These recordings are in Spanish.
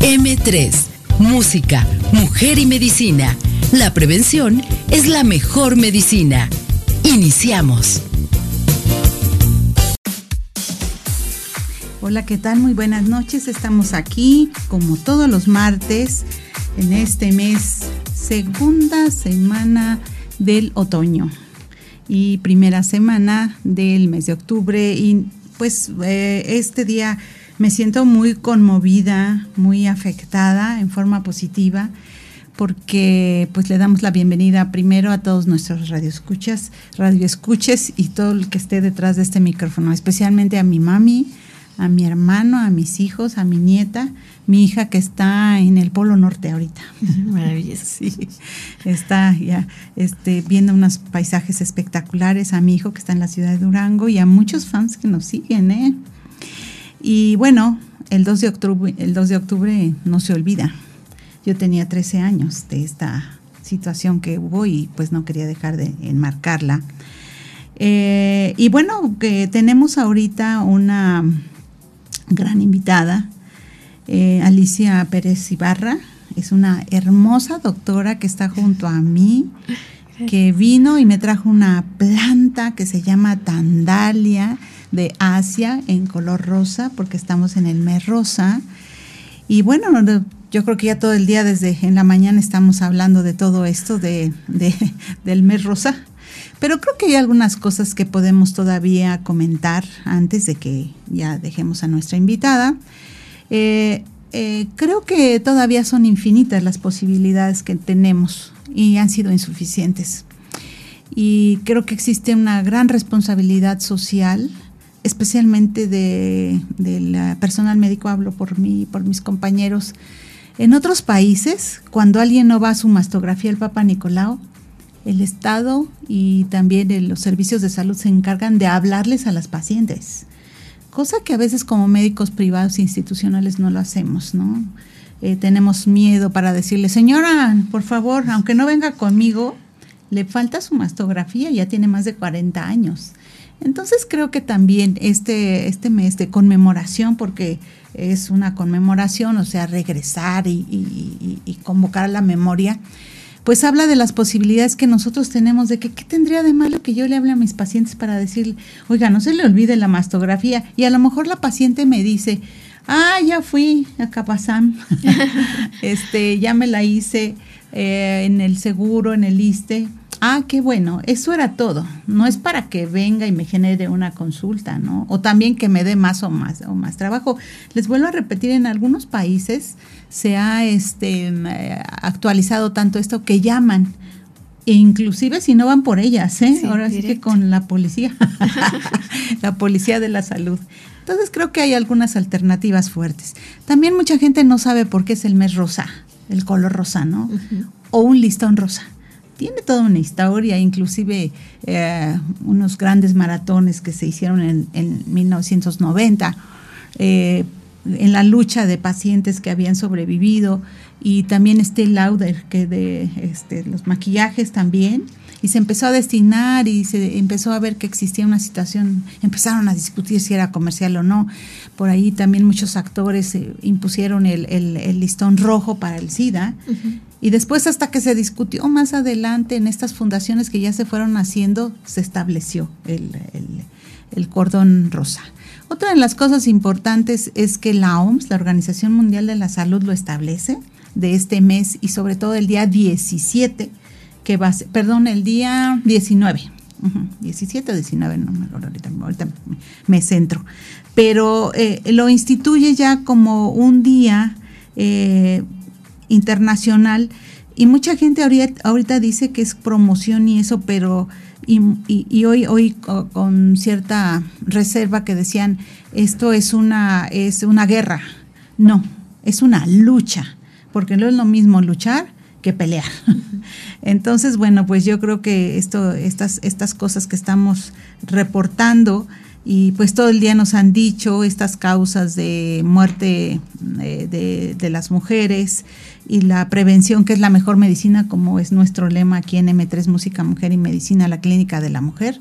M3, Música, Mujer y Medicina. La prevención es la mejor medicina. Iniciamos. Hola, ¿qué tal? Muy buenas noches. Estamos aquí como todos los martes en este mes, segunda semana del otoño y primera semana del mes de octubre. Y pues eh, este día me siento muy conmovida, muy afectada en forma positiva porque pues le damos la bienvenida primero a todos nuestros radioescuchas, radioescuches y todo el que esté detrás de este micrófono, especialmente a mi mami, a mi hermano, a mis hijos, a mi nieta, mi hija que está en el Polo Norte ahorita. Maravilloso. Sí, está ya este, viendo unos paisajes espectaculares, a mi hijo que está en la ciudad de Durango y a muchos fans que nos siguen, ¿eh? Y bueno, el 2 de octubre, el 2 de octubre no se olvida. Yo tenía 13 años de esta situación que hubo y pues no quería dejar de enmarcarla. Eh, y bueno, que tenemos ahorita una gran invitada, eh, Alicia Pérez Ibarra. Es una hermosa doctora que está junto a mí, que vino y me trajo una planta que se llama Tandalia de Asia en color rosa, porque estamos en el mes rosa. Y bueno, yo creo que ya todo el día desde en la mañana estamos hablando de todo esto de, de, del mes rosa. Pero creo que hay algunas cosas que podemos todavía comentar antes de que ya dejemos a nuestra invitada. Eh, eh, creo que todavía son infinitas las posibilidades que tenemos y han sido insuficientes. Y creo que existe una gran responsabilidad social especialmente de, del personal médico, hablo por mí, por mis compañeros. En otros países, cuando alguien no va a su mastografía el Papa Nicolau, el Estado y también los servicios de salud se encargan de hablarles a las pacientes, cosa que a veces como médicos privados e institucionales no lo hacemos, ¿no? Eh, tenemos miedo para decirle, señora, por favor, aunque no venga conmigo, le falta su mastografía, ya tiene más de 40 años. Entonces creo que también este, este mes de conmemoración, porque es una conmemoración, o sea, regresar y, y, convocar a la memoria, pues habla de las posibilidades que nosotros tenemos de que qué tendría de malo que yo le hable a mis pacientes para decirle, oiga, no se le olvide la mastografía. Y a lo mejor la paciente me dice, ah, ya fui a Capazán, este, ya me la hice eh, en el seguro, en el ISTE Ah, qué bueno, eso era todo. No es para que venga y me genere una consulta, ¿no? O también que me dé más o más o más trabajo. Les vuelvo a repetir, en algunos países se ha este, eh, actualizado tanto esto que llaman e inclusive si no van por ellas, ¿eh? ahora sí que con la policía, la policía de la salud. Entonces creo que hay algunas alternativas fuertes. También mucha gente no sabe por qué es el mes rosa, el color rosa, ¿no? O un listón rosa tiene toda una historia, inclusive eh, unos grandes maratones que se hicieron en, 1990, eh, en la lucha de pacientes que habían sobrevivido, y también este Lauder, que de este, los maquillajes también, y se empezó a destinar y se empezó a ver que existía una situación, empezaron a discutir si era comercial o no. Por ahí también muchos actores eh, impusieron el, listón rojo para el SIDA. Y después hasta que se discutió más adelante en estas fundaciones que ya se fueron haciendo, se estableció el, el, cordón rosa. Otra de las cosas importantes es que la OMS, la Organización Mundial de la Salud, lo establece de este mes y sobre todo el día 17, que va a ser, perdón, el día 19. 17 o 19, no me acuerdo ahorita, ahorita me centro. Pero eh, lo instituye ya como un día eh, internacional y mucha gente ahorita dice que es promoción y eso, pero y, y, hoy, hoy con cierta reserva que decían esto es una, es una guerra. No, es una lucha porque no es lo mismo luchar que pelear. Entonces, bueno, pues yo creo que esto, estas, estas cosas que estamos reportando y pues todo el día nos han dicho estas causas de muerte eh, de, las mujeres y la prevención, que es la mejor medicina, como es nuestro lema aquí en M3 Música, Mujer y Medicina, la Clínica de la Mujer,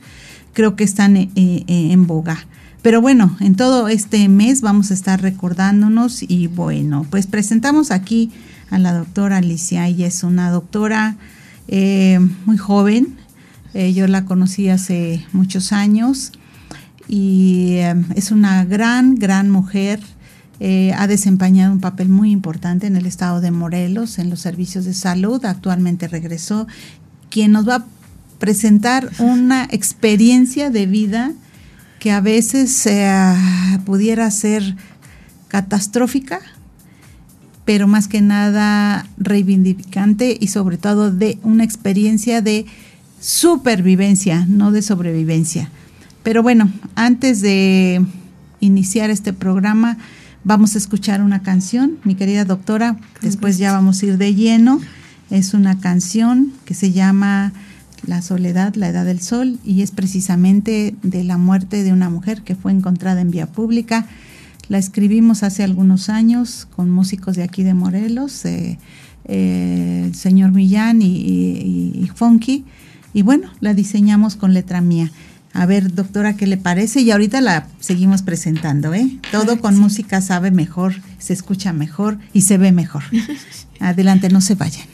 creo que están eh, eh, en boga. Pero bueno, en todo este mes vamos a estar recordándonos y bueno, pues presentamos aquí a la doctora Alicia. Ella es una doctora muy joven. Yo la conocí hace muchos años y eh, es una gran, gran mujer. ha desempeñado un papel muy importante en el estado de Morelos, en los servicios de salud. Actualmente regresó. Quien nos va a presentar una experiencia de vida que a veces pudiera ser catastrófica, pero más que nada reivindicante y sobre todo de una experiencia de supervivencia, no de sobrevivencia. Pero bueno, antes de iniciar este programa, vamos a escuchar una canción, mi querida doctora, después ya vamos a ir de lleno. Es una canción que se llama La soledad, la edad del sol, y es precisamente de la muerte de una mujer que fue encontrada en vía pública la escribimos hace algunos años con músicos de aquí de Morelos, eh, eh, el señor Millán y, Funky, y bueno, la diseñamos con letra mía. A ver, doctora, ¿qué le parece? Y ahorita la seguimos presentando, ¿eh? Todo con música sabe mejor, se escucha mejor y se ve mejor. Adelante, no se vayan.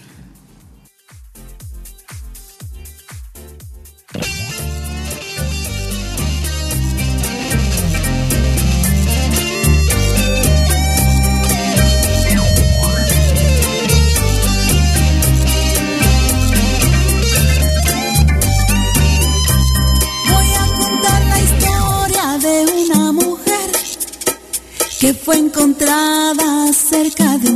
Cerca de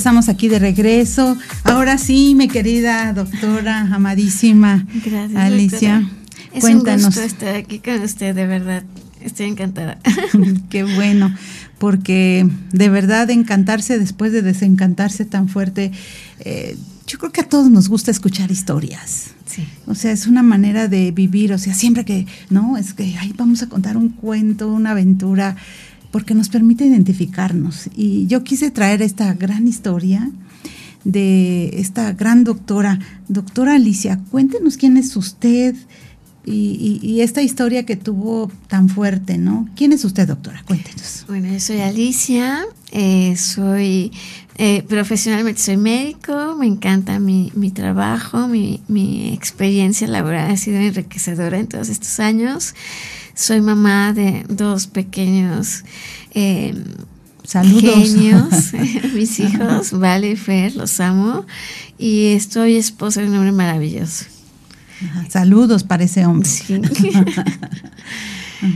estamos aquí de regreso. Ahora sí, mi querida doctora, amadísima Gracias, Alicia. Es cuéntanos. un gusto estar aquí con usted, de verdad. Estoy encantada. Qué bueno, porque de verdad encantarse después de desencantarse tan fuerte, eh, yo creo que a todos nos gusta escuchar historias. Sí. O sea, es una manera de vivir, o sea, siempre que, no, es que ahí vamos a contar un cuento, una aventura porque nos permite identificarnos. Y yo quise traer esta gran historia de esta gran doctora, doctora Alicia. Cuéntenos quién es usted y, esta historia que tuvo tan fuerte, ¿no? ¿Quién es usted, doctora? Cuéntenos. Bueno, yo soy Alicia, eh, soy eh, profesionalmente soy médico, me encanta mi, mi trabajo, mi, mi experiencia laboral ha sido enriquecedora en todos estos años. Soy mamá de dos pequeños eh, genios, mis hijos, Vale y Fer, los amo. Y estoy esposa de un hombre maravilloso. Saludos para ese hombre.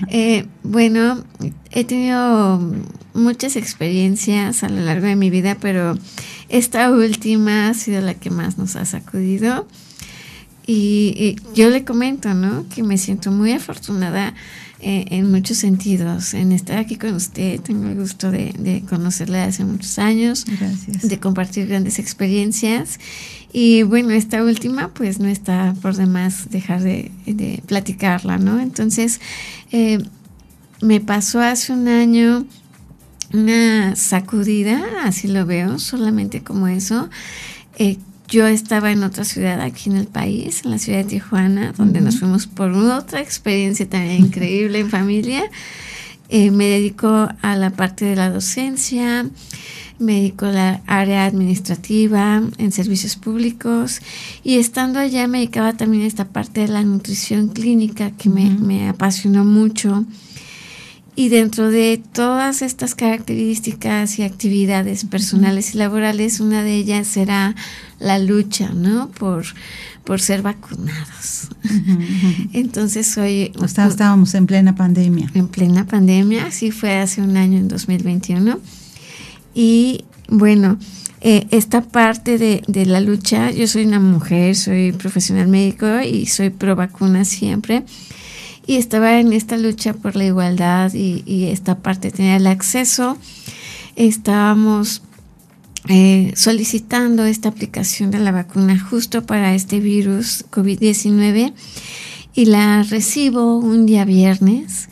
Eh, bueno, he tenido muchas experiencias a lo largo de mi vida, pero esta última ha sido la que más nos ha sacudido. Y, yo le comento, ¿no? Que me siento muy afortunada eh, en muchos sentidos, en estar aquí con usted. Tengo el gusto de, de conocerle hace muchos años, Gracias. de compartir grandes experiencias. Y bueno, esta última, pues no está por demás dejar de, de platicarla, ¿no? Entonces, eh, me pasó hace un año una sacudida, así lo veo, solamente como eso. Eh, yo estaba en otra ciudad aquí en el país, en la ciudad de Tijuana, donde nos fuimos por otra experiencia también increíble en familia. Eh, me dedico a la parte de la docencia, me dedico a la área administrativa en servicios públicos y estando allá me dedicaba también a esta parte de la nutrición clínica que me, me apasionó mucho. Y dentro de todas estas características y actividades personales y laborales, una de ellas será la lucha, ¿no? Por, por ser vacunados. Entonces hoy... estábamos en plena pandemia. En plena pandemia, sí fue hace un año, en 2021. Y bueno, eh, esta parte de, de, la lucha, yo soy una mujer, soy profesional médico y soy pro vacuna siempre y estaba en esta lucha por la igualdad y, esta parte tener el acceso. Estábamos eh, solicitando esta aplicación de la vacuna justo para este virus COVID-19 y la recibo un día viernes.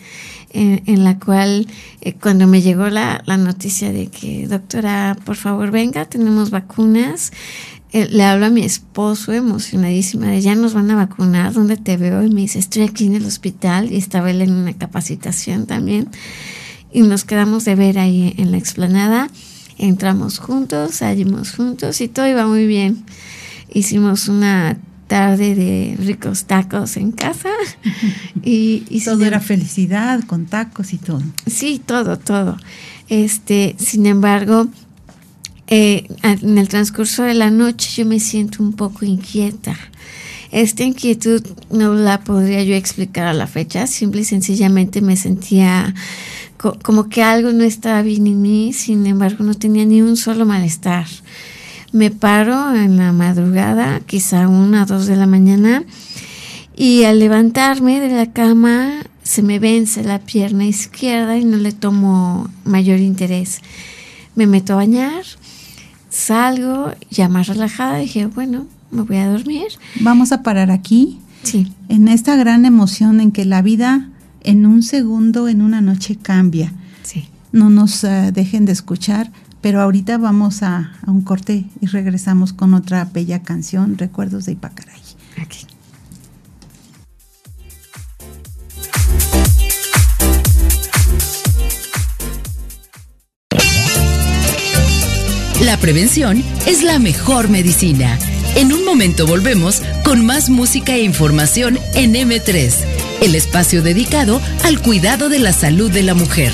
En, la cual eh, cuando me llegó la, la, noticia de que doctora, por favor venga, tenemos vacunas, eh, le hablo a mi esposo emocionadísima de ya nos van a vacunar, ¿dónde te veo? Y me dice, estoy aquí en el hospital y estaba él en una capacitación también. Y nos quedamos de ver ahí en la explanada. Entramos juntos, salimos juntos y todo iba muy bien. Hicimos una tarde de ricos tacos en casa. y, y todo era felicidad, con tacos y todo. Sí, todo, todo. Este, sin embargo, eh, en el transcurso de la noche yo me siento un poco inquieta. Esta inquietud no la podría yo explicar a la fecha, simple y sencillamente me sentía como que algo no estaba bien en mí, sin embargo no tenía ni un solo malestar. Me paro en la madrugada, quizá una o dos de la mañana, y al levantarme de la cama se me vence la pierna izquierda y no le tomo mayor interés. Me meto a bañar, salgo ya más relajada, dije, bueno, me voy a dormir. Vamos a parar aquí. Sí. En esta gran emoción en que la vida en un segundo, en una noche cambia. Sí. No nos eh, dejen de escuchar, pero ahorita vamos a, a, un corte y regresamos con otra bella canción, Recuerdos de Ipacaray. Aquí. La prevención es la mejor medicina. En un momento volvemos con más música e información en M3, el espacio dedicado al cuidado de la salud de la mujer.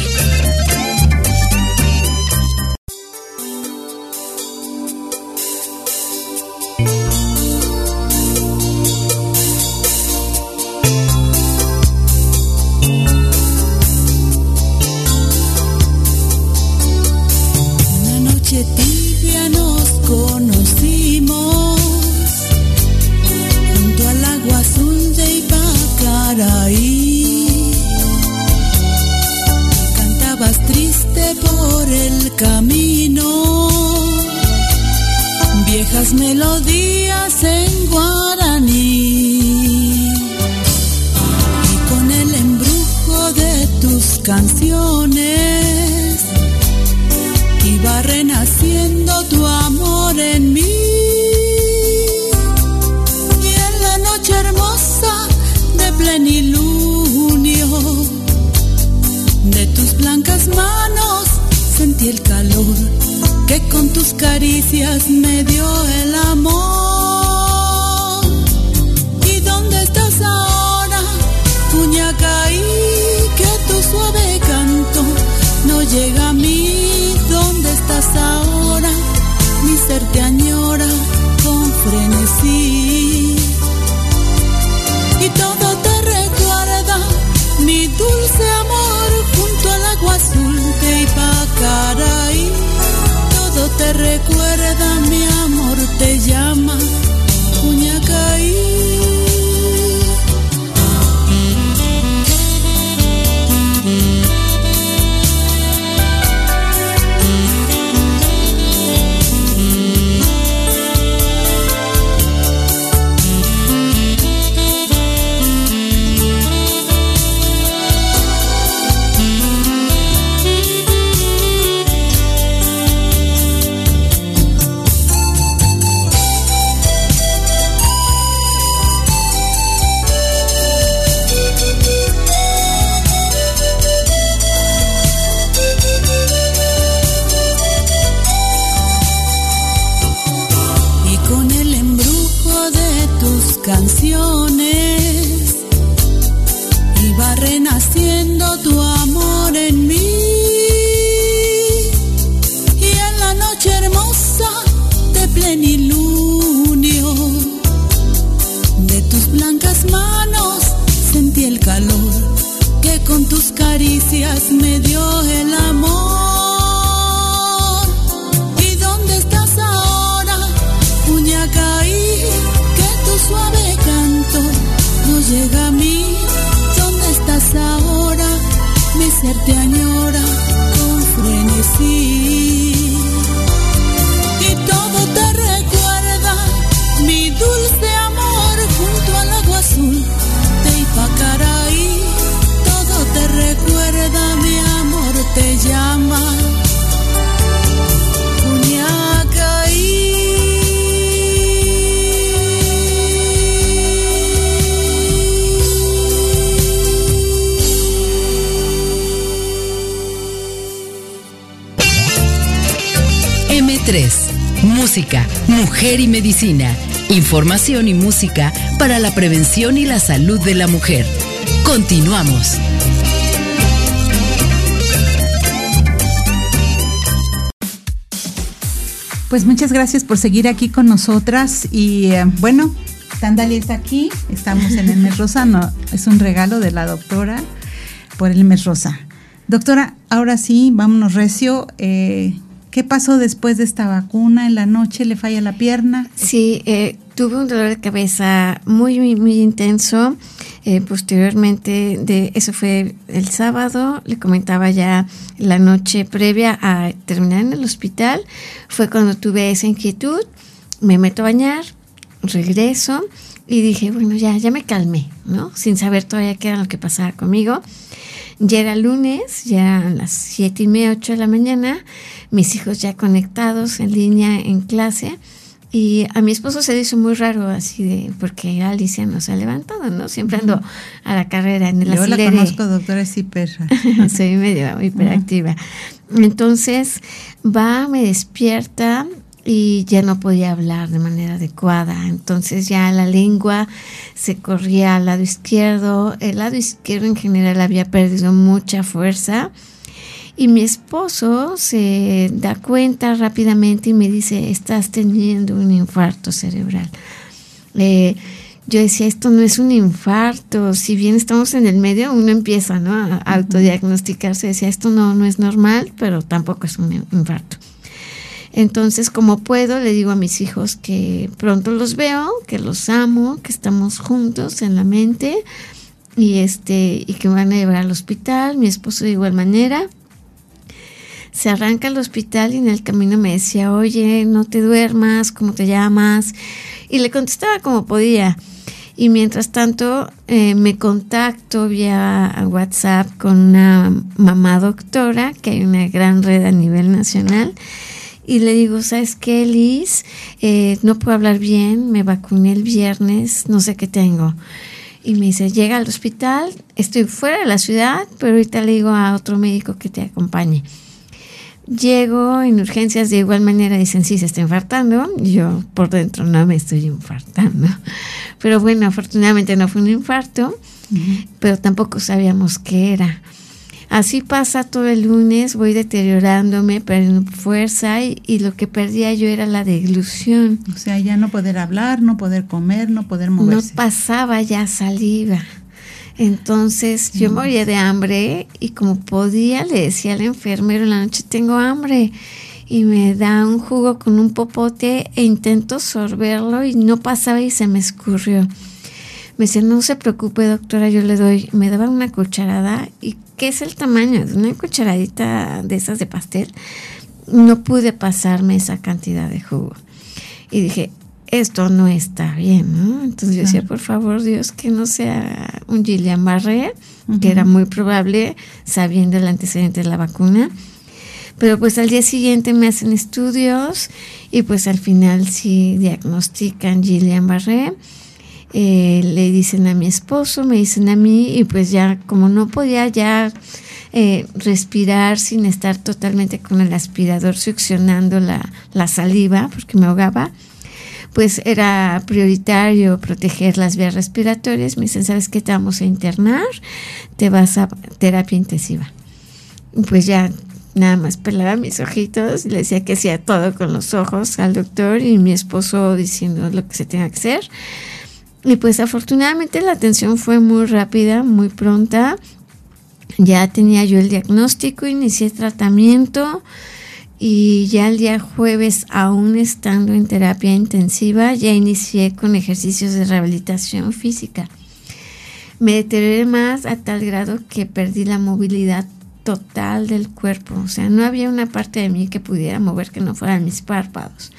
Mujer y Medicina. Información y música para la prevención y la salud de la mujer. Continuamos. Pues muchas gracias por seguir aquí con nosotras y eh, bueno, Tandalia está aquí, estamos en el mes rosa, no, es un regalo de la doctora por el mes rosa. Doctora, ahora sí, vámonos recio. Eh, ¿Qué pasó después de esta vacuna? ¿En la noche le falla la pierna? Sí, eh, tuve un dolor de cabeza muy, muy, muy intenso. Eh, posteriormente, de eso fue el sábado, le comentaba ya la noche previa a terminar en el hospital, fue cuando tuve esa inquietud, me meto a bañar, regreso y dije, bueno, ya, ya me calmé, ¿no? Sin saber todavía qué era lo que pasaba conmigo. Ya era lunes, ya a las siete y media, ocho de la mañana, mis hijos ya conectados en línea en clase. Y a mi esposo se le hizo muy raro así de, porque Alicia no se ha levantado, ¿no? Siempre ando a la carrera en el Yo la conozco, doctora, es. Soy medio hiperactiva. Entonces va, me despierta y ya no podía hablar de manera adecuada. Entonces ya la lengua se corría al lado izquierdo. El lado izquierdo en general había perdido mucha fuerza y mi esposo se da cuenta rápidamente y me dice, estás teniendo un infarto cerebral. Eh, yo decía, esto no es un infarto, si bien estamos en el medio, uno empieza ¿no? a autodiagnosticarse, decía, esto no, no es normal, pero tampoco es un infarto. Entonces, como puedo, le digo a mis hijos que pronto los veo, que los amo, que estamos juntos en la mente y este y que me van a llevar al hospital, mi esposo de igual manera se arranca al hospital y en el camino me decía, oye, no te duermas, ¿cómo te llamas? Y le contestaba como podía. Y mientras tanto eh, me contacto vía WhatsApp con una mamá doctora, que hay una gran red a nivel nacional, y le digo, ¿sabes qué, Liz? Eh, no puedo hablar bien, me vacuné el viernes, no sé qué tengo. Y me dice, llega al hospital, estoy fuera de la ciudad, pero ahorita le digo a otro médico que te acompañe. Llego en urgencias de igual manera, dicen, sí, se está infartando. Yo por dentro no me estoy infartando. Pero bueno, afortunadamente no fue un infarto, pero tampoco sabíamos qué era. Así pasa todo el lunes, voy deteriorándome, perdiendo fuerza y, y, lo que perdía yo era la deglución. O sea, ya no poder hablar, no poder comer, no poder moverse. No pasaba ya saliva. Entonces yo moría de hambre y como podía le decía al enfermero en la noche tengo hambre y me da un jugo con un popote e intento sorberlo y no pasaba y se me escurrió. Me dice, no se preocupe doctora, yo le doy, me daba una cucharada y ¿qué es el tamaño de una cucharadita de esas de pastel? No pude pasarme esa cantidad de jugo. Y dije, esto no está bien, ¿no? Entonces yo decía, por favor, Dios, que no sea un Gillian Barré, que era muy probable, sabiendo el antecedente de la vacuna. Pero pues al día siguiente me hacen estudios y pues al final sí diagnostican Gillian Barré. Eh, le dicen a mi esposo, me dicen a mí y pues ya como no podía ya eh, respirar sin estar totalmente con el aspirador succionando la, la saliva porque me ahogaba, pues era prioritario proteger las vías respiratorias. Me dicen, ¿sabes qué? Te vamos a internar, te vas a terapia intensiva. Pues ya nada más pelaba mis ojitos le decía que hacía todo con los ojos al doctor y mi esposo diciendo lo que se tenga que hacer. Y pues afortunadamente la atención fue muy rápida, muy pronta. Ya tenía yo el diagnóstico, inicié tratamiento y ya el día jueves, aún estando en terapia intensiva, ya inicié con ejercicios de rehabilitación física. Me deterioré más a tal grado que perdí la movilidad total del cuerpo, o sea, no había una parte de mí que pudiera mover que no fueran mis párpados.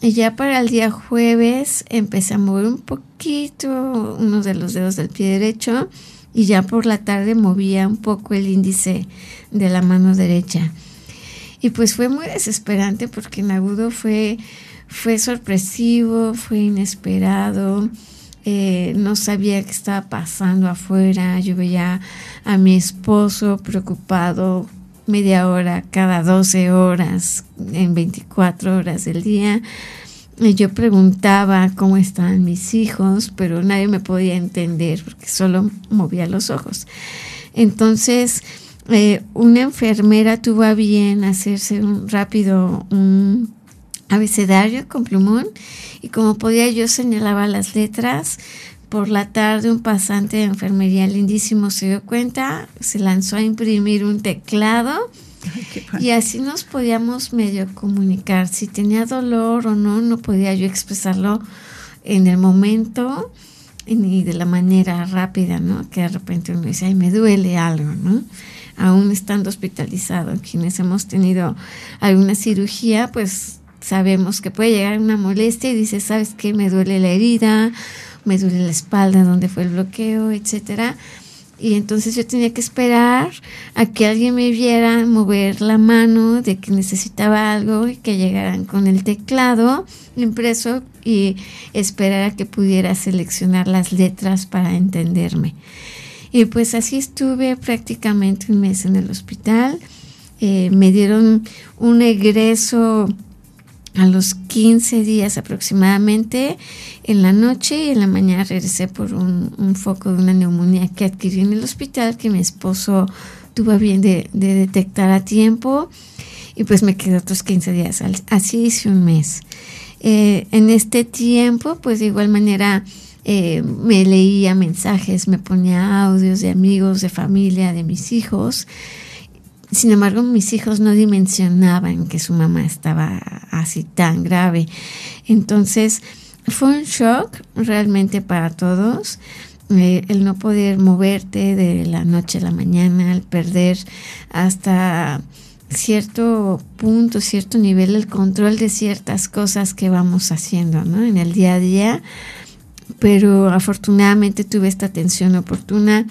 Y ya para el día jueves empecé a mover un poquito uno de los dedos del pie derecho y ya por la tarde movía un poco el índice de la mano derecha. Y pues fue muy desesperante porque en agudo fue, fue sorpresivo, fue inesperado. Eh, no sabía qué estaba pasando afuera. Yo veía a mi esposo preocupado media hora cada 12 horas en 24 horas del día. Y yo preguntaba cómo estaban mis hijos, pero nadie me podía entender porque solo movía los ojos. Entonces, eh, una enfermera tuvo a bien hacerse un rápido un abecedario con plumón y como podía yo señalaba las letras. Por la tarde un pasante de enfermería lindísimo se dio cuenta, se lanzó a imprimir un teclado y así nos podíamos medio comunicar. Si tenía dolor o no, no podía yo expresarlo en el momento ni de la manera rápida, ¿no? Que de repente uno dice, ay, me duele algo, ¿no? Aún estando hospitalizado. Quienes hemos tenido alguna cirugía, pues sabemos que puede llegar una molestia y dice, ¿sabes qué? Me duele la herida, me duele la espalda donde fue el bloqueo, etcétera. Y entonces yo tenía que esperar a que alguien me viera mover la mano de que necesitaba algo y que llegaran con el teclado impreso y esperar a que pudiera seleccionar las letras para entenderme. Y pues así estuve prácticamente un mes en el hospital. Eh, me dieron un egreso a los 15 días aproximadamente en la noche y en la mañana regresé por un, foco de una neumonía que adquirí en el hospital que mi esposo tuvo bien de, detectar a tiempo y pues me quedé otros 15 días. Así hice un mes. Eh, en este tiempo pues de igual manera eh, me leía mensajes, me ponía audios de amigos, de familia, de mis hijos. Sin embargo, mis hijos no dimensionaban que su mamá estaba así tan grave. Entonces, fue un shock realmente para todos. Eh, el no poder moverte de la noche a la mañana, el perder hasta cierto punto, cierto nivel el control de ciertas cosas que vamos haciendo, ¿no? En el día a día, pero afortunadamente tuve esta atención oportuna.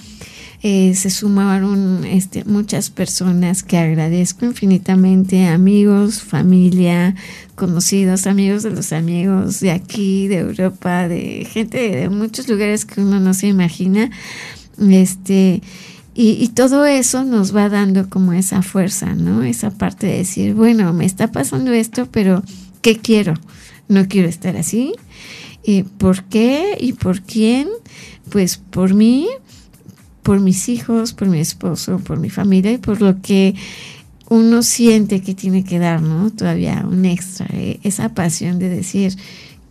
Eh, se sumaron este, muchas personas que agradezco infinitamente, amigos, familia, conocidos, amigos de los amigos de aquí, de Europa, de gente de muchos lugares que uno no se imagina. Este, y, todo eso nos va dando como esa fuerza, ¿no? Esa parte de decir, bueno, me está pasando esto, pero ¿qué quiero? No quiero estar así. ¿Y ¿Por qué y por quién? Pues por mí, por mis hijos, por mi esposo, por mi familia y por lo que uno siente que tiene que dar, ¿no? Todavía un extra, eh, esa pasión de decir,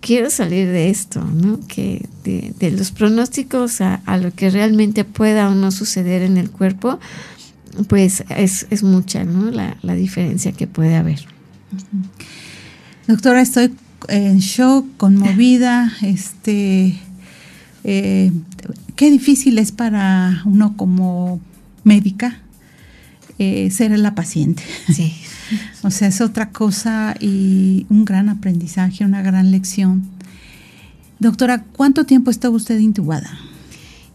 quiero salir de esto, ¿no? Que de, los pronósticos a, lo que realmente pueda o no suceder en el cuerpo, pues es, mucha, ¿no? La, diferencia que puede haber. Doctora, estoy en shock, conmovida, este, eh, qué difícil es para uno como médica eh, ser la paciente. Sí. O sea, es otra cosa y un gran aprendizaje, una gran lección. Doctora, ¿cuánto tiempo estuvo usted intubada?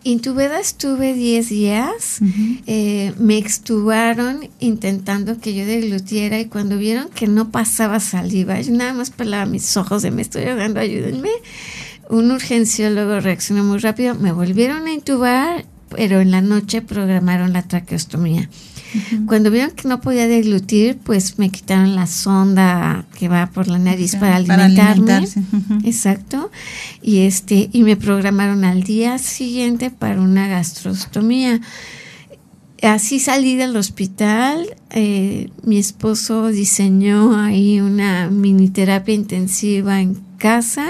Intubada estuve 10 días, eh, me extubaron intentando que yo deglutiera y cuando vieron que no pasaba saliva, yo nada más pelaba mis ojos de me estoy ahogando, ayúdenme. Un urgenciólogo reaccionó muy rápido, me volvieron a intubar, pero en la noche programaron la traqueostomía. Cuando vieron que no podía deglutir, pues me quitaron la sonda que va por la nariz para alimentarme. Exacto. Y este y me programaron al día siguiente para una gastrostomía. Así salí del hospital, eh, mi esposo diseñó ahí una mini terapia intensiva en casa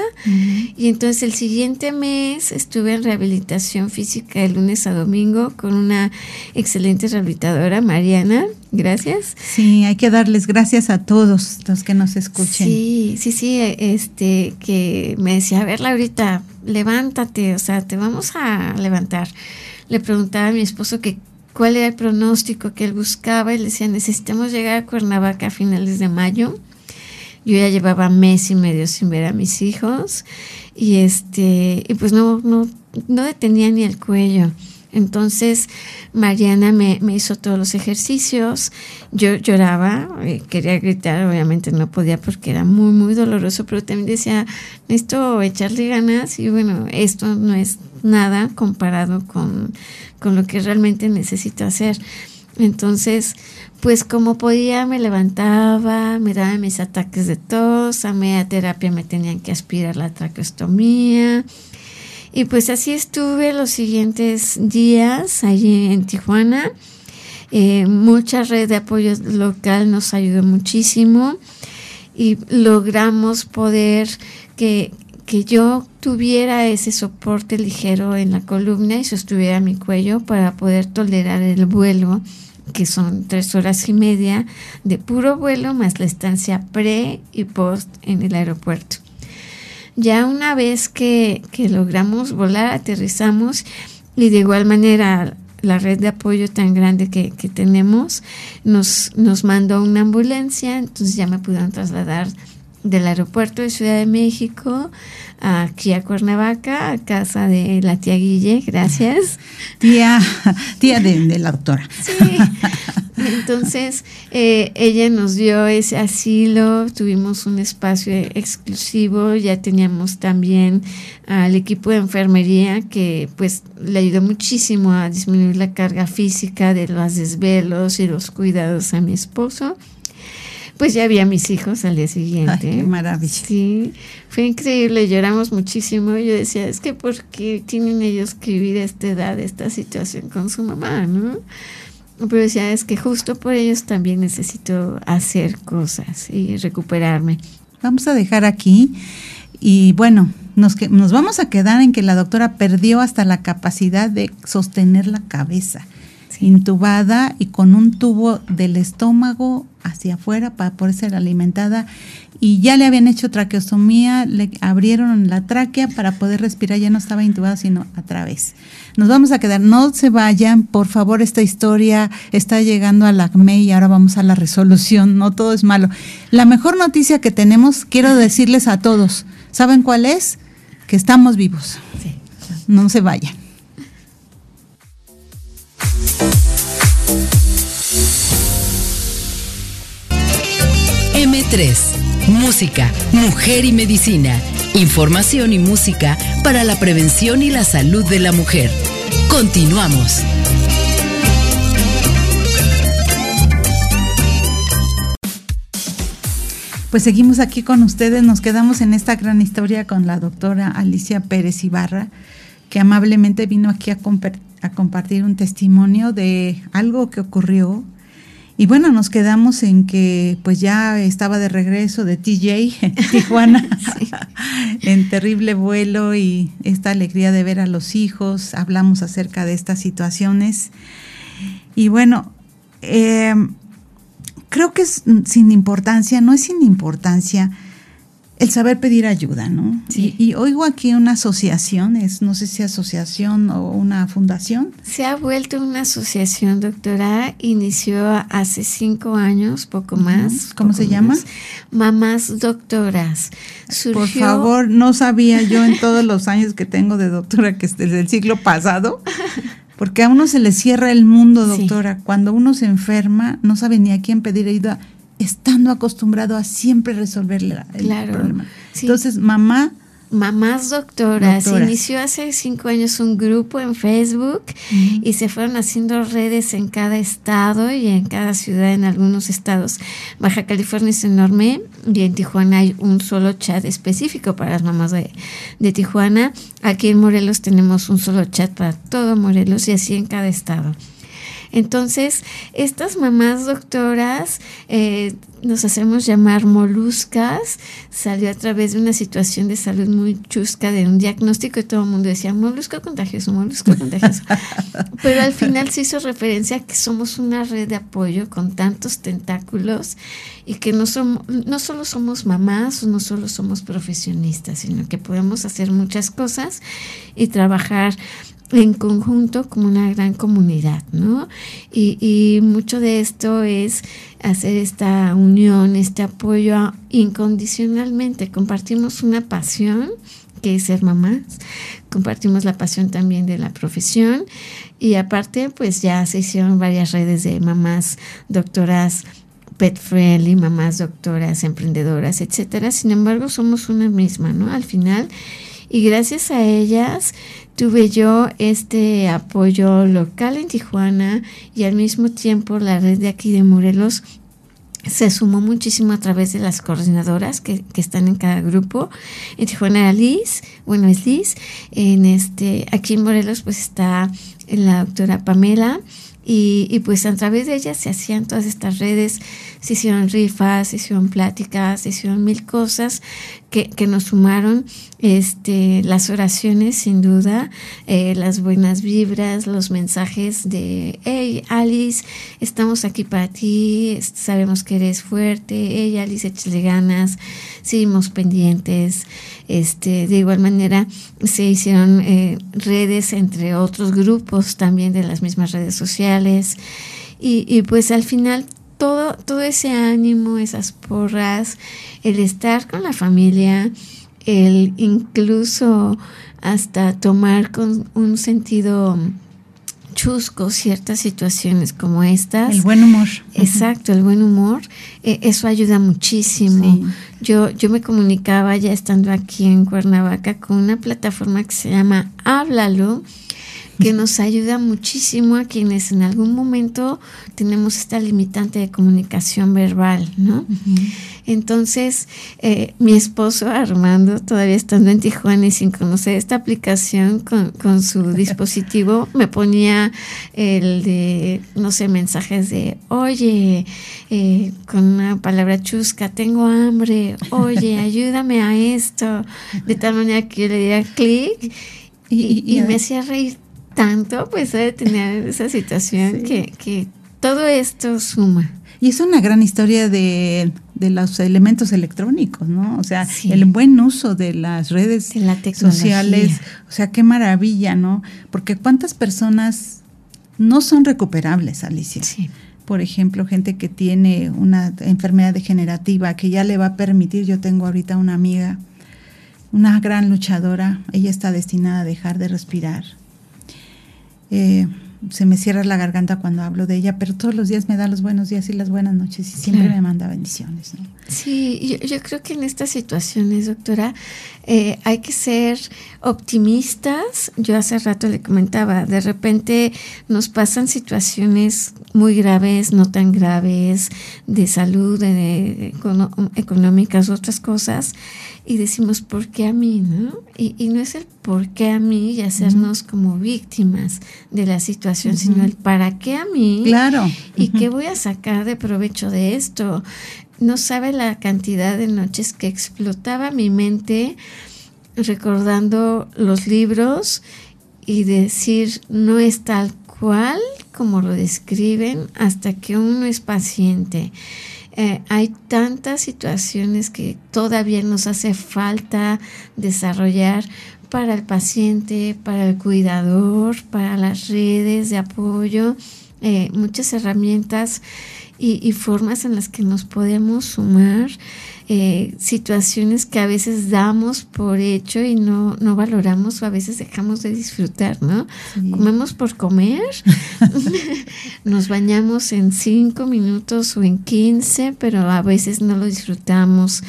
y entonces el siguiente mes estuve en rehabilitación física de lunes a domingo con una excelente rehabilitadora, Mariana. Gracias. Sí, hay que darles gracias a todos los que nos escuchen. Sí, sí, sí, este que me decía, a ver, Laurita, levántate, o sea, te vamos a levantar. Le preguntaba a mi esposo que cuál era el pronóstico que él buscaba y le decía, necesitamos llegar a Cuernavaca a finales de mayo yo ya llevaba mes y medio sin ver a mis hijos y este y pues no no no detenía ni el cuello. Entonces Mariana me, hizo todos los ejercicios, yo lloraba, eh, quería gritar, obviamente no podía porque era muy, muy doloroso, pero también decía, necesito echarle ganas y bueno, esto no es nada comparado con, con lo que realmente necesito hacer. Entonces, pues como podía me levantaba, me daba mis ataques de tos, a media terapia me tenían que aspirar la traqueostomía. Y pues así estuve los siguientes días allí en Tijuana. Eh, mucha red de apoyo local nos ayudó muchísimo y logramos poder que, que yo tuviera ese soporte ligero en la columna y sostuviera mi cuello para poder tolerar el vuelo que son tres horas y media de puro vuelo más la estancia pre y post en el aeropuerto. Ya una vez que, logramos volar, aterrizamos y de igual manera la red de apoyo tan grande que, tenemos nos, nos mandó una ambulancia, entonces ya me pudieron trasladar del aeropuerto de Ciudad de México aquí a Cuernavaca, a casa de la tía Guille, gracias. Tía, tía de, la doctora. Sí. Entonces, eh, ella nos dio ese asilo, tuvimos un espacio exclusivo, ya teníamos también al equipo de enfermería que pues le ayudó muchísimo a disminuir la carga física de los desvelos y los cuidados a mi esposo. Pues ya vi a mis hijos al día siguiente. qué maravilla. Sí, fue increíble, lloramos muchísimo. Yo decía, es que ¿por qué tienen ellos que vivir a esta edad, esta situación con su mamá, no? Pero decía, es que justo por ellos también necesito hacer cosas y recuperarme. Vamos a dejar aquí y bueno, nos, que, nos vamos a quedar en que la doctora perdió hasta la capacidad de sostener la cabeza. Intubada y con un tubo del estómago hacia afuera para poder ser alimentada y ya le habían hecho traqueostomía, le abrieron la tráquea para poder respirar, ya no estaba intubada sino a través. Nos vamos a quedar, no se vayan, por favor, esta historia está llegando a la ACME y ahora vamos a la resolución, no todo es malo. La mejor noticia que tenemos, quiero decirles a todos, ¿saben cuál es? Que estamos vivos. No se vayan. M3, Música, Mujer y Medicina. Información y música para la prevención y la salud de la mujer. Continuamos. Pues seguimos aquí con ustedes, nos quedamos en esta gran historia con la doctora Alicia Pérez Ibarra, que amablemente vino aquí a, a compartir un testimonio de algo que ocurrió y bueno, nos quedamos en que pues ya estaba de regreso de TJ en Tijuana, en terrible vuelo y esta alegría de ver a los hijos, hablamos acerca de estas situaciones. Y bueno, eh, creo que es sin importancia, no es sin importancia el saber pedir ayuda, ¿no? Sí. Y, oigo aquí una asociación, es no sé si asociación o una fundación. Se ha vuelto una asociación, doctora. Inició hace cinco años, poco más. ¿Cómo poco se llama? más. Mamás Doctoras. Surgió, Por favor, no sabía yo en todos los años que tengo de doctora que es desde el siglo pasado, porque a uno se le cierra el mundo, Sí. doctora. Cuando uno se enferma, no sabe ni a quién pedir ayuda, estando acostumbrado a siempre resolverle la- el Claro, problema. sí. Entonces, mamá, Mamás doctoras. Doctoras. Inició hace cinco años un grupo en Facebook y se fueron haciendo redes en cada estado y en cada ciudad, en algunos estados. Baja California es enorme y en Tijuana hay un solo chat específico para las mamás de, de Tijuana. Aquí en Morelos tenemos un solo chat para todo Morelos y así en cada estado. Entonces, estas mamás doctoras eh, nos hacemos llamar moluscas, salió a través de una situación de salud muy chusca, de un diagnóstico y todo el mundo decía molusco contagioso, molusco contagioso. Pero al final se hizo referencia a que somos una red de apoyo con tantos tentáculos y que no, somos, no solo somos mamás o no solo somos profesionistas, sino que podemos hacer muchas cosas y trabajar en conjunto como una gran comunidad, ¿no? Y, mucho de esto es hacer esta unión, este apoyo incondicionalmente. Compartimos una pasión que es ser mamás, compartimos la pasión también de la profesión y aparte pues ya se hicieron varias redes de mamás doctoras pet friendly, mamás doctoras, emprendedoras, etcétera. Sin embargo, somos una misma, ¿no? Al final y gracias a ellas tuve yo este apoyo local en Tijuana y al mismo tiempo la red de aquí de Morelos se sumó muchísimo a través de las coordinadoras que, que están en cada grupo. En Tijuana era Liz, bueno es Liz, en este, aquí en Morelos pues está la doctora Pamela y, y pues a través de ellas se hacían todas estas redes, se hicieron rifas, se hicieron pláticas, se hicieron mil cosas que, que nos sumaron este, las oraciones sin duda, eh, las buenas vibras, los mensajes de, hey Alice, estamos aquí para ti, sabemos que eres fuerte, hey Alice, échale ganas, seguimos pendientes. Este, de igual manera se hicieron eh, redes entre otros grupos también de las mismas redes sociales y, y pues al final todo, todo ese ánimo, esas porras, el estar con la familia, el incluso hasta tomar con un sentido chusco ciertas situaciones como estas. el buen humor. Exacto, el buen humor, eh, eso ayuda muchísimo. Sí. Yo, yo me comunicaba ya estando aquí en Cuernavaca con una plataforma que se llama Háblalo, que nos ayuda muchísimo a quienes en algún momento tenemos esta limitante de comunicación verbal, ¿no? Entonces, eh, mi esposo Armando, todavía estando en Tijuana y sin conocer esta aplicación con, con su dispositivo, me ponía el de, no sé, mensajes de, oye, eh, con una palabra chusca, tengo hambre, oye, ayúdame a esto, de tal manera que yo le diera clic y, y- y me hacía reír tanto, pues debe tener esa situación que, que todo esto suma. Y es una gran historia de, de los elementos electrónicos, ¿no? O sea, el buen uso de las redes sociales. O sea, qué maravilla, ¿no? Porque cuántas personas no son recuperables, Alicia. Sí. Por ejemplo, gente que tiene una enfermedad degenerativa que ya le va a permitir, yo tengo ahorita una amiga, una gran luchadora, ella está destinada a dejar de respirar. Eh, se me cierra la garganta cuando hablo de ella, pero todos los días me da los buenos días y las buenas noches y siempre me manda bendiciones. Sí, yo, creo que en estas situaciones, doctora, eh, hay que ser optimistas. Yo hace rato le comentaba, de repente nos pasan situaciones muy graves, no tan graves, de salud, de, económicas, otras cosas y decimos, ¿por qué a mí? ¿no? Y, no es el por qué a mí y hacernos como víctimas de la situación, sino el para qué a mí. Claro. Y qué voy a sacar de provecho de esto. No sabe la cantidad de noches que explotaba mi mente recordando los libros y decir, no es tal cual como lo describen hasta que uno es paciente. Eh, hay tantas situaciones que todavía nos hace falta desarrollar para el paciente, para el cuidador, para las redes de apoyo, eh, muchas herramientas y, formas en las que nos podemos sumar eh, situaciones que a veces damos por hecho y no, no valoramos o a veces dejamos de disfrutar, ¿no? Comemos por comer, nos bañamos en cinco minutos o en quince, pero a veces no lo disfrutamos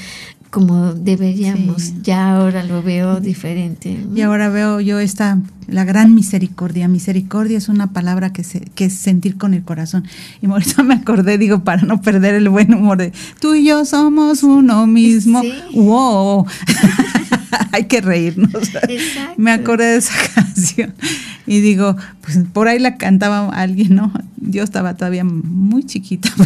como deberíamos. Ya ahora lo veo diferente. Y ahora veo yo esta, la gran misericordia. Misericordia es una palabra que, se, que es sentir con el corazón. Y ahorita me acordé, digo, para no perder el buen humor de, tú y yo somos uno mismo. ¡Wow! Hay que reírnos. Me acordé de esa canción. Y digo, pues por ahí la cantaba alguien, ¿no? Yo estaba todavía muy chiquita.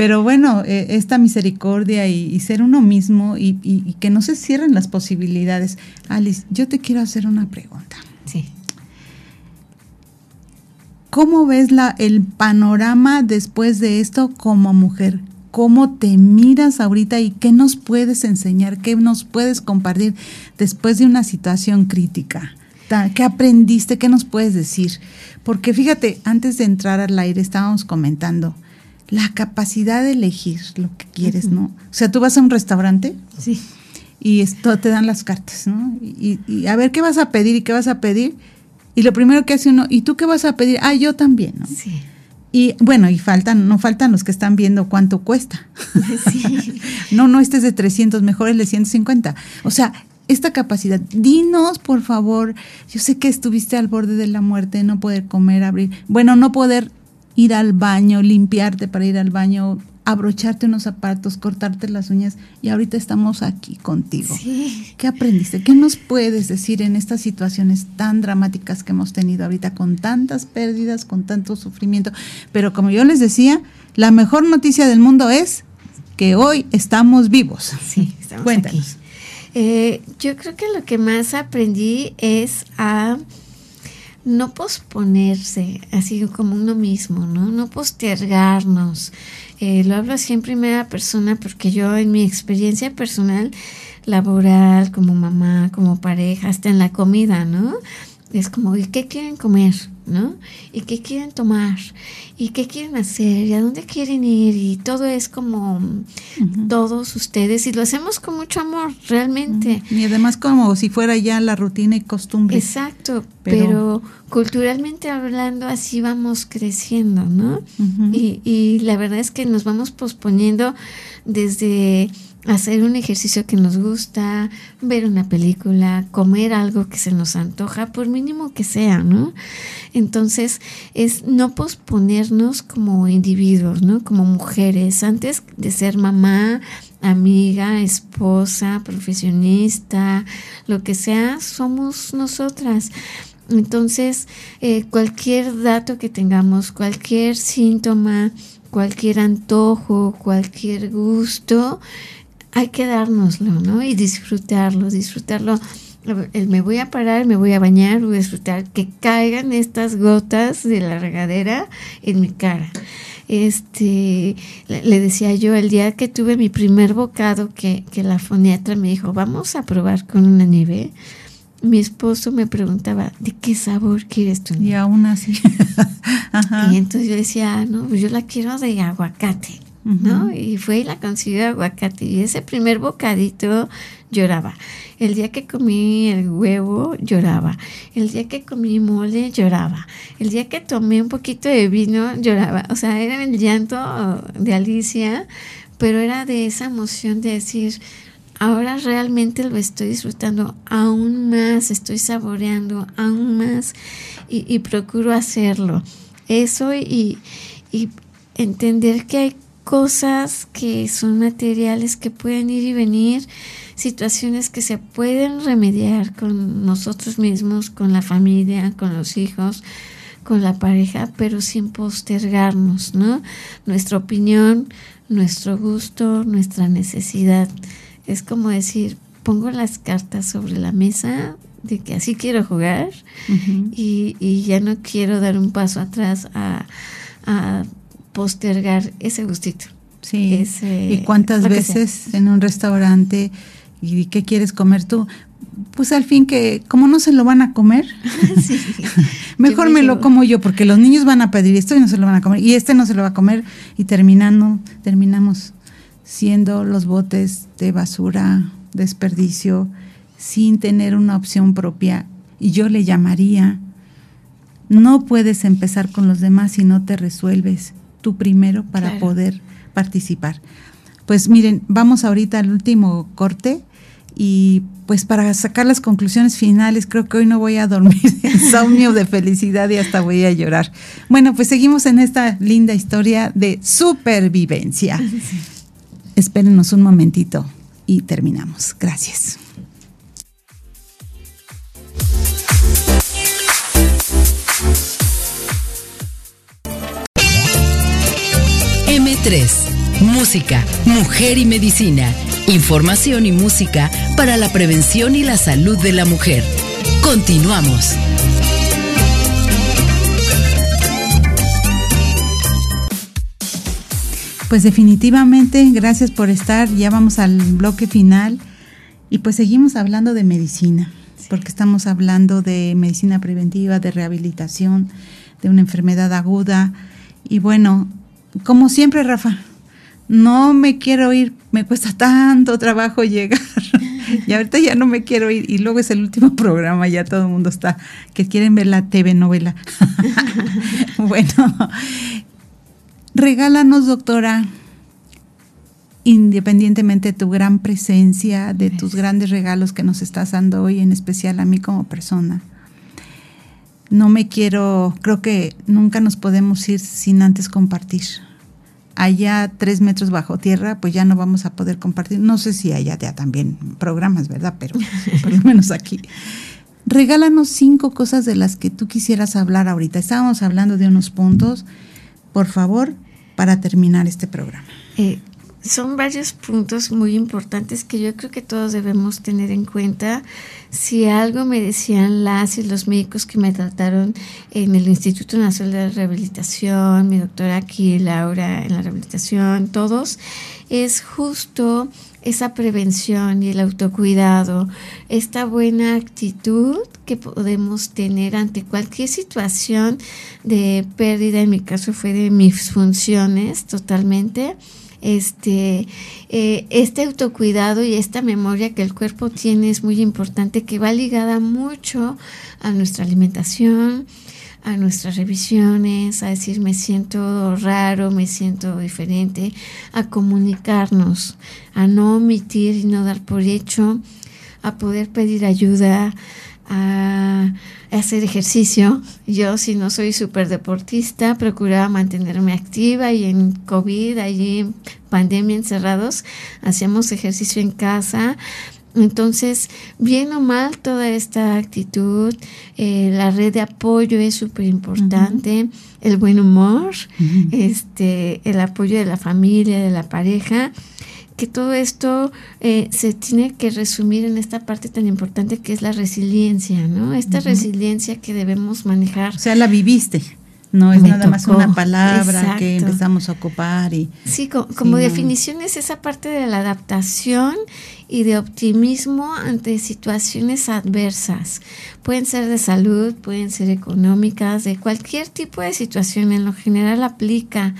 Pero bueno, eh, esta misericordia y, ser uno mismo y, que no se cierren las posibilidades. Alice, yo te quiero hacer una pregunta. Sí. ¿Cómo ves la, el panorama después de esto como mujer? ¿Cómo te miras ahorita y qué nos puedes enseñar? ¿Qué nos puedes compartir después de una situación crítica? ¿Qué aprendiste? ¿Qué nos puedes decir? Porque fíjate, antes de entrar al aire estábamos comentando, la capacidad de elegir lo que quieres, ¿no? O sea, tú vas a un restaurante sí. y esto te dan las cartas, ¿no? Y, a ver qué vas a pedir y qué vas a pedir. Y lo primero que hace uno, ¿y tú qué vas a pedir? Ah, yo también, ¿no? Sí. Y bueno, y faltan, no faltan los que están viendo cuánto cuesta. Sí. no, no, este es de 300, mejor el de 150. O sea, esta capacidad, dinos por favor, yo sé que estuviste al borde de la muerte, no poder comer, abrir, bueno, no poder ir al baño, limpiarte para ir al baño, abrocharte unos zapatos, cortarte las uñas y ahorita estamos aquí contigo. ¿Qué aprendiste? ¿Qué nos puedes decir en estas situaciones tan dramáticas que hemos tenido ahorita con tantas pérdidas, con tanto sufrimiento? Pero como yo les decía, la mejor noticia del mundo es que hoy estamos vivos. Sí, estamos Cuéntanos. Eh, yo creo que lo que más aprendí es a no posponerse, así como uno mismo, ¿no? No postergarnos. Eh, lo hablo así en primera persona porque yo en mi experiencia personal, laboral, como mamá, como pareja, hasta en la comida, ¿no? Es como, ¿y qué quieren comer? ¿No? ¿Y qué quieren tomar? ¿Y qué quieren hacer? ¿Y a dónde quieren ir? Y todo es como todos ustedes y lo hacemos con mucho amor, realmente. Y además como si fuera ya la rutina y costumbre. Exacto, pero, culturalmente hablando así vamos creciendo, ¿no? y, y la verdad es que nos vamos posponiendo desde hacer un ejercicio que nos gusta, ver una película, comer algo que se nos antoja, por mínimo que sea, ¿no? Entonces, es no posponernos como individuos, ¿no? Como mujeres, antes de ser mamá, amiga, esposa, profesionista, lo que sea, somos nosotras. Entonces, eh, cualquier dato que tengamos, cualquier síntoma, cualquier antojo, cualquier gusto, hay que dárnoslo, ¿no? Y disfrutarlo, disfrutarlo me voy a parar, me voy a bañar, voy a disfrutar que caigan estas gotas de la regadera en mi cara. Este, le decía yo el día que tuve mi primer bocado que, que la foniatra me dijo, vamos a probar con una nieve mi esposo me preguntaba, ¿de qué sabor quieres tu nieve? Y aún así. Y entonces yo decía, ah, no, pues yo la quiero de aguacate. ¿No? Y fue y la consiguió aguacate. Y ese primer bocadito lloraba. El día que comí el huevo, lloraba. El día que comí mole, lloraba. El día que tomé un poquito de vino, lloraba. O sea, era el llanto de Alicia, pero era de esa emoción de decir, ahora realmente lo estoy disfrutando aún más, estoy saboreando aún más y, procuro hacerlo. Eso y, y entender que hay cosas que son materiales que pueden ir y venir, situaciones que se pueden remediar con nosotros mismos, con la familia, con los hijos, con la pareja, pero sin postergarnos, ¿no? Nuestra opinión, nuestro gusto, nuestra necesidad. Es como decir, pongo las cartas sobre la mesa de que así quiero jugar y, y, ya no quiero dar un paso atrás a, a postergar ese gustito. Sí. ¿Y cuántas veces en un restaurante y qué quieres comer tú? Pues al fin que, como no se lo van a comer, mejor me, lo como yo, porque los niños van a pedir esto y no se lo van a comer, y este no se lo va a comer, y terminando, terminamos siendo los botes de basura, desperdicio, sin tener una opción propia. Y yo le llamaría, no puedes empezar con los demás si no te resuelves tú primero para poder participar. Pues miren, vamos ahorita al último corte y pues para sacar las conclusiones finales, creo que hoy no voy a dormir insomnio de felicidad y hasta voy a llorar. Bueno, pues seguimos en esta linda historia de supervivencia. Espérenos un momentito y terminamos. Gracias. M3. Música, mujer y medicina. Información y música para la prevención y la salud de la mujer. Continuamos. Pues definitivamente, gracias por estar. Ya vamos al bloque final y pues seguimos hablando de medicina, porque estamos hablando de medicina preventiva, de rehabilitación, de una enfermedad aguda. Y bueno, como siempre, Rafa, no me quiero ir, me cuesta tanto trabajo llegar. y ahorita ya no me quiero ir. Y luego es el último programa, ya todo el mundo está, que quieren ver la TV novela. bueno, regálanos, doctora, independientemente de tu gran presencia, de tus grandes regalos que nos estás dando hoy, en especial a mí como persona no me quiero, creo que nunca nos podemos ir sin antes compartir. Allá tres metros bajo tierra, pues ya no vamos a poder compartir. No sé si allá ya también programas, ¿verdad? Pero por lo menos aquí. Regálanos cinco cosas de las que tú quisieras hablar ahorita. Estábamos hablando de unos puntos, por favor, para terminar este programa. Eh, son varios puntos muy importantes que yo creo que todos debemos tener en cuenta. Si algo me decían las y los médicos que me trataron en el Instituto Nacional de Rehabilitación, mi doctora aquí, Laura, en la rehabilitación, todos, es justo esa prevención y el autocuidado, esta buena actitud que podemos tener ante cualquier situación de pérdida, en mi caso fue de mis funciones totalmente este, eh, este autocuidado y esta memoria que el cuerpo tiene es muy importante, que va ligada mucho a nuestra alimentación, a nuestras revisiones, a decir me siento raro, me siento diferente, a comunicarnos, a no omitir y no dar por hecho, a poder pedir ayuda, a hacer ejercicio. Yo, si no soy súper deportista, procuraba mantenerme activa y en COVID, allí en pandemia encerrados, hacíamos ejercicio en casa. Entonces, bien o mal, toda esta actitud, eh, la red de apoyo es súper importante, el buen humor, este, el apoyo de la familia, de la pareja que todo esto eh, se tiene que resumir en esta parte tan importante que es la resiliencia, ¿no? Esta resiliencia que debemos manejar. O sea, la viviste. No es nada más una palabra que empezamos a ocupar y sí, como, definición es esa parte de la adaptación y de optimismo ante situaciones adversas. Pueden ser de salud, pueden ser económicas, de cualquier tipo de situación. En lo general aplica.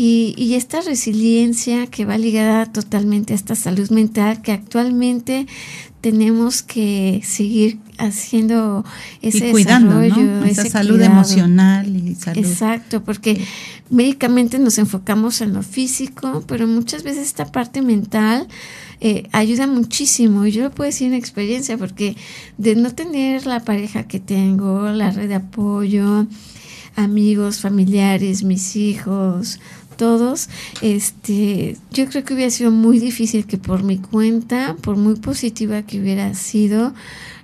Y, y, esta resiliencia que va ligada totalmente a esta salud mental que actualmente tenemos que seguir haciendo ese desarrollo, esa salud emocional y salud. Exacto, porque médicamente nos enfocamos en lo físico, pero muchas veces esta parte mental eh, ayuda muchísimo. Y yo lo puedo decir en experiencia, porque de no tener la pareja que tengo, la red de apoyo, amigos, familiares, mis hijos, todos, este, yo creo que hubiera sido muy difícil que por mi cuenta, por muy positiva que hubiera sido,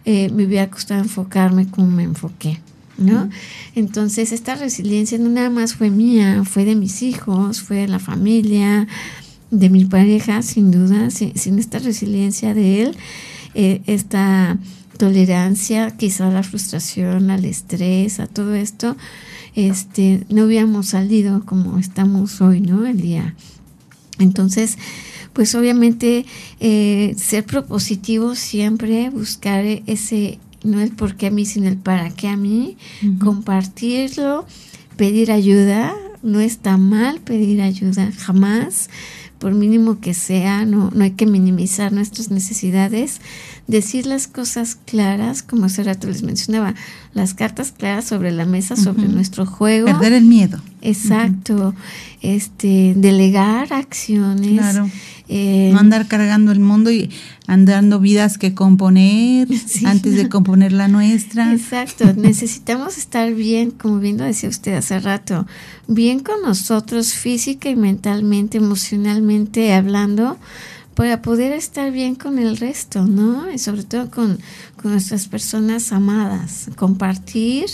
eh, me hubiera costado enfocarme como me enfoqué. ¿no? Entonces, esta resiliencia no nada más fue mía, fue de mis hijos, fue de la familia, de mi pareja, sin duda, sin, esta resiliencia de él, eh, esta tolerancia quizá a la frustración, al estrés, a todo esto, este, no hubiéramos salido como estamos hoy, ¿no? El día. Entonces, pues obviamente eh, ser propositivo siempre, buscar ese, no el por qué a mí, sino el para qué a mí, compartirlo, pedir ayuda, no está mal pedir ayuda jamás, por mínimo que sea, no, no hay que minimizar nuestras necesidades, decir las cosas claras, como hace rato les mencionaba, las cartas claras sobre la mesa, sobre nuestro juego. Perder el miedo. Exacto. Este, delegar acciones. Claro. Eh, no andar cargando el mundo y andando vidas que componer antes de componer la nuestra. Exacto. Necesitamos estar bien, como bien lo decía usted hace rato, bien con nosotros física y mentalmente, emocionalmente hablando para poder estar bien con el resto, ¿no? Y sobre todo con, nuestras personas amadas, compartir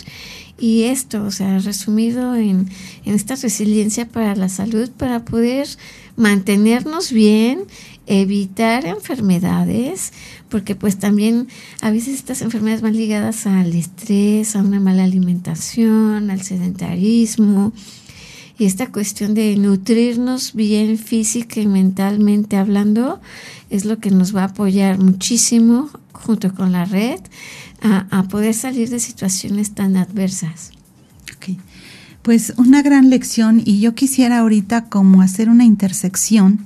y esto, o sea, resumido en, en, esta resiliencia para la salud, para poder mantenernos bien, evitar enfermedades, porque pues también a veces estas enfermedades van ligadas al estrés, a una mala alimentación, al sedentarismo, y esta cuestión de nutrirnos bien física y mentalmente hablando es lo que nos va a apoyar muchísimo junto con la red a, poder salir de situaciones tan adversas. Pues una gran lección y yo quisiera ahorita como hacer una intersección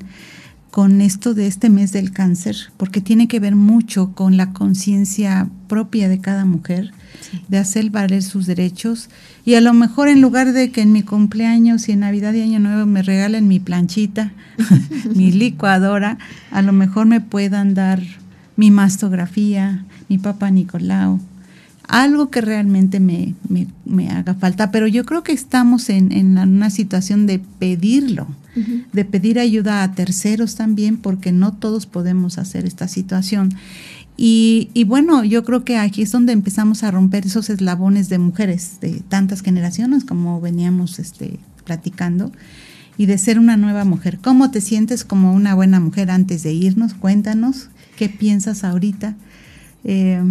con esto de este mes del cáncer, porque tiene que ver mucho con la conciencia propia de cada mujer, de hacer valer sus derechos y a lo mejor en lugar de que en mi cumpleaños y en Navidad y Año Nuevo me regalen mi planchita, mi licuadora, a lo mejor me puedan dar mi mastografía, mi papá Nicolau, algo que realmente me, me, haga falta. Pero yo creo que estamos en, en una situación de pedirlo, de pedir ayuda a terceros también, porque no todos podemos hacer esta situación. Y, bueno, yo creo que aquí es donde empezamos a romper esos eslabones de mujeres de tantas generaciones como veníamos este, platicando y de ser una nueva mujer. ¿Cómo te sientes como una buena mujer antes de irnos? Cuéntanos, ¿qué piensas ahorita? Eh,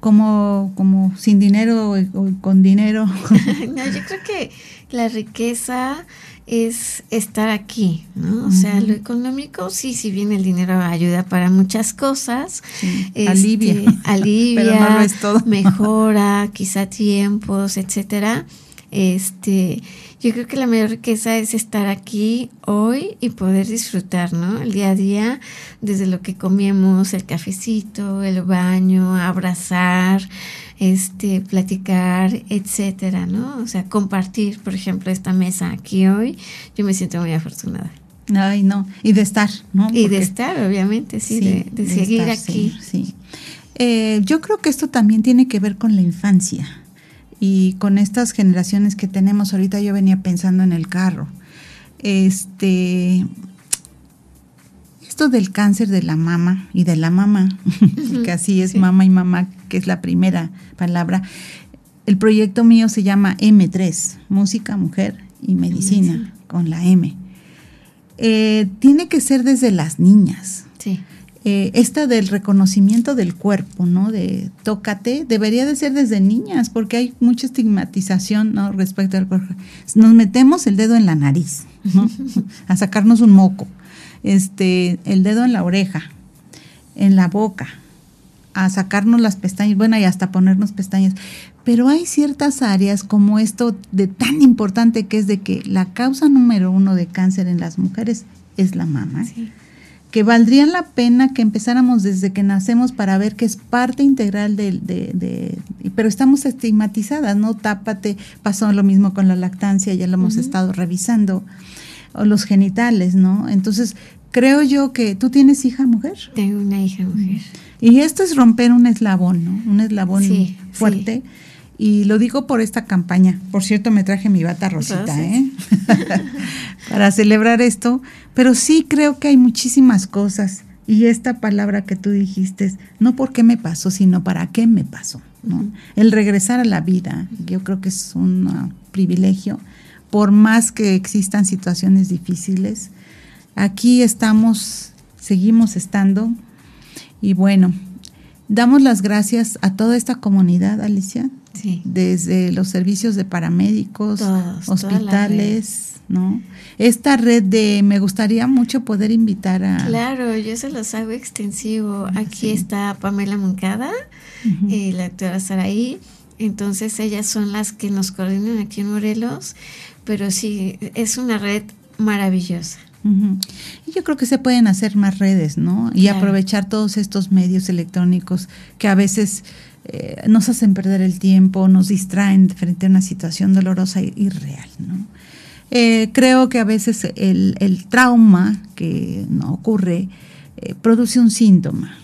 como, como sin dinero o con dinero. no, yo creo que la riqueza es estar aquí, ¿no? O sea, lo económico, sí, si bien el dinero ayuda para muchas cosas, este, alivia, alivia, mejora, quizá tiempos, etcétera. Este, yo creo que la mayor riqueza es estar aquí hoy y poder disfrutar, ¿no? El día a día, desde lo que comemos, el cafecito, el baño, abrazar, este, platicar, etcétera, ¿no? O sea, compartir, por ejemplo, esta mesa aquí hoy, yo me siento muy afortunada. Ay, no, y de estar, ¿no? Y de estar, obviamente, sí, de, seguir aquí. Sí, eh, yo creo que esto también tiene que ver con la infancia y con estas generaciones que tenemos ahorita. Yo venía pensando en el carro. Este, esto del cáncer de la mama y de la mama, que así es mama y mamá, que es la primera palabra. El proyecto mío se llama M3, Música, Mujer y Medicina, con la M. eh, tiene que ser desde las niñas. Sí. Eh, esta del reconocimiento del cuerpo, ¿no? De tócate, debería de ser desde niñas, porque hay mucha estigmatización, ¿no? Respecto al cuerpo. Nos metemos el dedo en la nariz, ¿no? A sacarnos un moco. Este, el dedo en la oreja, en la boca, a sacarnos las pestañas, bueno, y hasta ponernos pestañas. Pero hay ciertas áreas como esto de tan importante que es de que la causa número uno de cáncer en las mujeres es la mama. Sí. Que valdría la pena que empezáramos desde que nacemos para ver que es parte integral del, de, de, pero estamos estigmatizadas, ¿no? Tápate, pasó lo mismo con la lactancia, ya lo hemos estado revisando, o los genitales, ¿no? Entonces, creo yo que tú tienes hija mujer. Tengo una hija mujer. Y esto es romper un eslabón, ¿no? Un eslabón Sí, fuerte. Y lo digo por esta campaña. Por cierto, me traje mi bata rosita, Rosas. ¿eh? Para celebrar esto. Pero sí creo que hay muchísimas cosas. Y esta palabra que tú dijiste, no por qué me pasó, sino para qué me pasó. ¿no? El regresar a la vida, yo creo que es un uh, privilegio. Por más que existan situaciones difíciles, aquí estamos, seguimos estando. Y bueno, damos las gracias a toda esta comunidad, Alicia, Sí. desde los servicios de paramédicos, Todos, hospitales, ¿no? Esta red de, me gustaría mucho poder invitar a... Claro, yo se los hago extensivo. Aquí Sí. está Pamela Moncada Ujú. y la doctora Saraí. Entonces ellas son las que nos coordinan aquí en Morelos, pero sí, es una red maravillosa. Y yo creo que se pueden hacer más redes, ¿no? Y Claro. aprovechar todos estos medios electrónicos que a veces eh, nos hacen perder el tiempo, nos distraen frente a una situación dolorosa y, y real, ¿no? Eh, creo que a veces el, el trauma que no ocurre eh, produce un síntoma.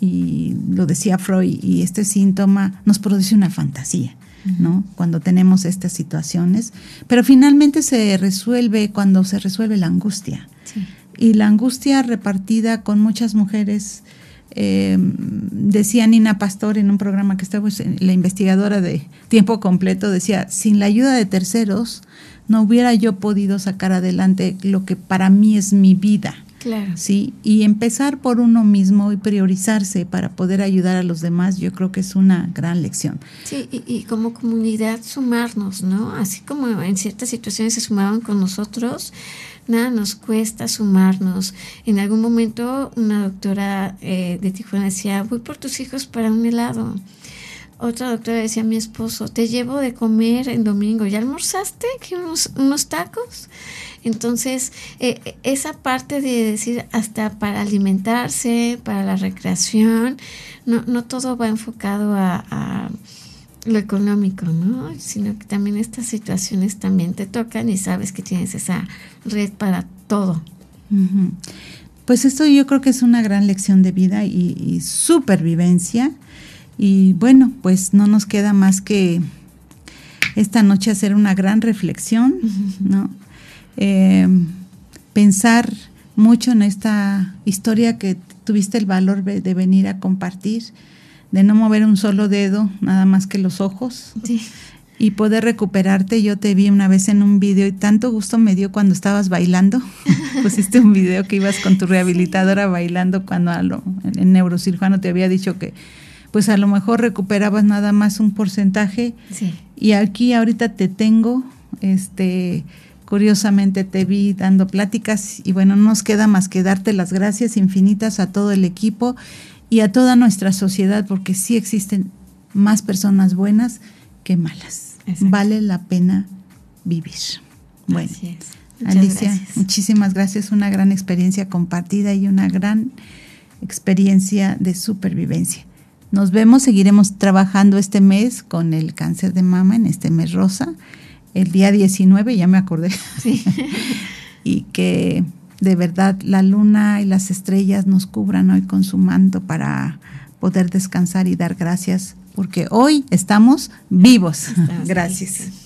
Y lo decía Freud, y este síntoma nos produce una fantasía, ¿no? Cuando tenemos estas situaciones. Pero finalmente se resuelve cuando se resuelve la angustia. Sí. Y la angustia repartida con muchas mujeres, eh, decía Nina Pastor en un programa que estaba, la investigadora de tiempo completo, decía, sin la ayuda de terceros, no hubiera yo podido sacar adelante lo que para mí es mi vida. Claro. Sí, y empezar por uno mismo y priorizarse para poder ayudar a los demás, yo creo que es una gran lección. Sí, y, y como comunidad sumarnos, ¿no? Así como en ciertas situaciones se sumaban con nosotros, nada nos cuesta sumarnos. En algún momento una doctora eh, de Tijuana decía, voy por tus hijos para un helado. Otra doctora decía a mi esposo, te llevo de comer en domingo, ¿ya almorzaste? ¿Qué, unos, unos tacos? Entonces, eh, esa parte de decir hasta para alimentarse, para la recreación, no, no todo va enfocado a, lo económico, ¿no? Sino que también estas situaciones también te tocan y sabes que tienes esa red para todo. Pues esto yo creo que es una gran lección de vida y supervivencia. Y bueno, pues no nos queda más que esta noche hacer una gran reflexión, ¿no? Eh, pensar mucho en esta historia que tuviste el valor de venir a compartir, de no mover un solo dedo, nada más que los ojos, Sí. y poder recuperarte. Yo te vi una vez en un video y tanto gusto me dio cuando estabas bailando. Pusiste un video que ibas con tu rehabilitadora bailando cuando a lo- el neurocirujano te había dicho que pues a lo mejor recuperabas nada más un porcentaje Sí. y aquí ahorita te tengo, este, curiosamente te vi dando pláticas y bueno, no nos queda más que darte las gracias infinitas a todo el equipo y a toda nuestra sociedad porque sí existen más personas buenas que malas. Exacto. Vale la pena vivir. Bueno, Alicia, gracias. muchísimas gracias, una gran experiencia compartida y una gran experiencia de supervivencia. Nos vemos, seguiremos trabajando este mes con el cáncer de mama, en este mes rosa, el día 19, ya me acordé, Sí. y que de verdad la luna y las estrellas nos cubran hoy con su manto para poder descansar y dar gracias, porque hoy estamos vivos. Estamos gracias.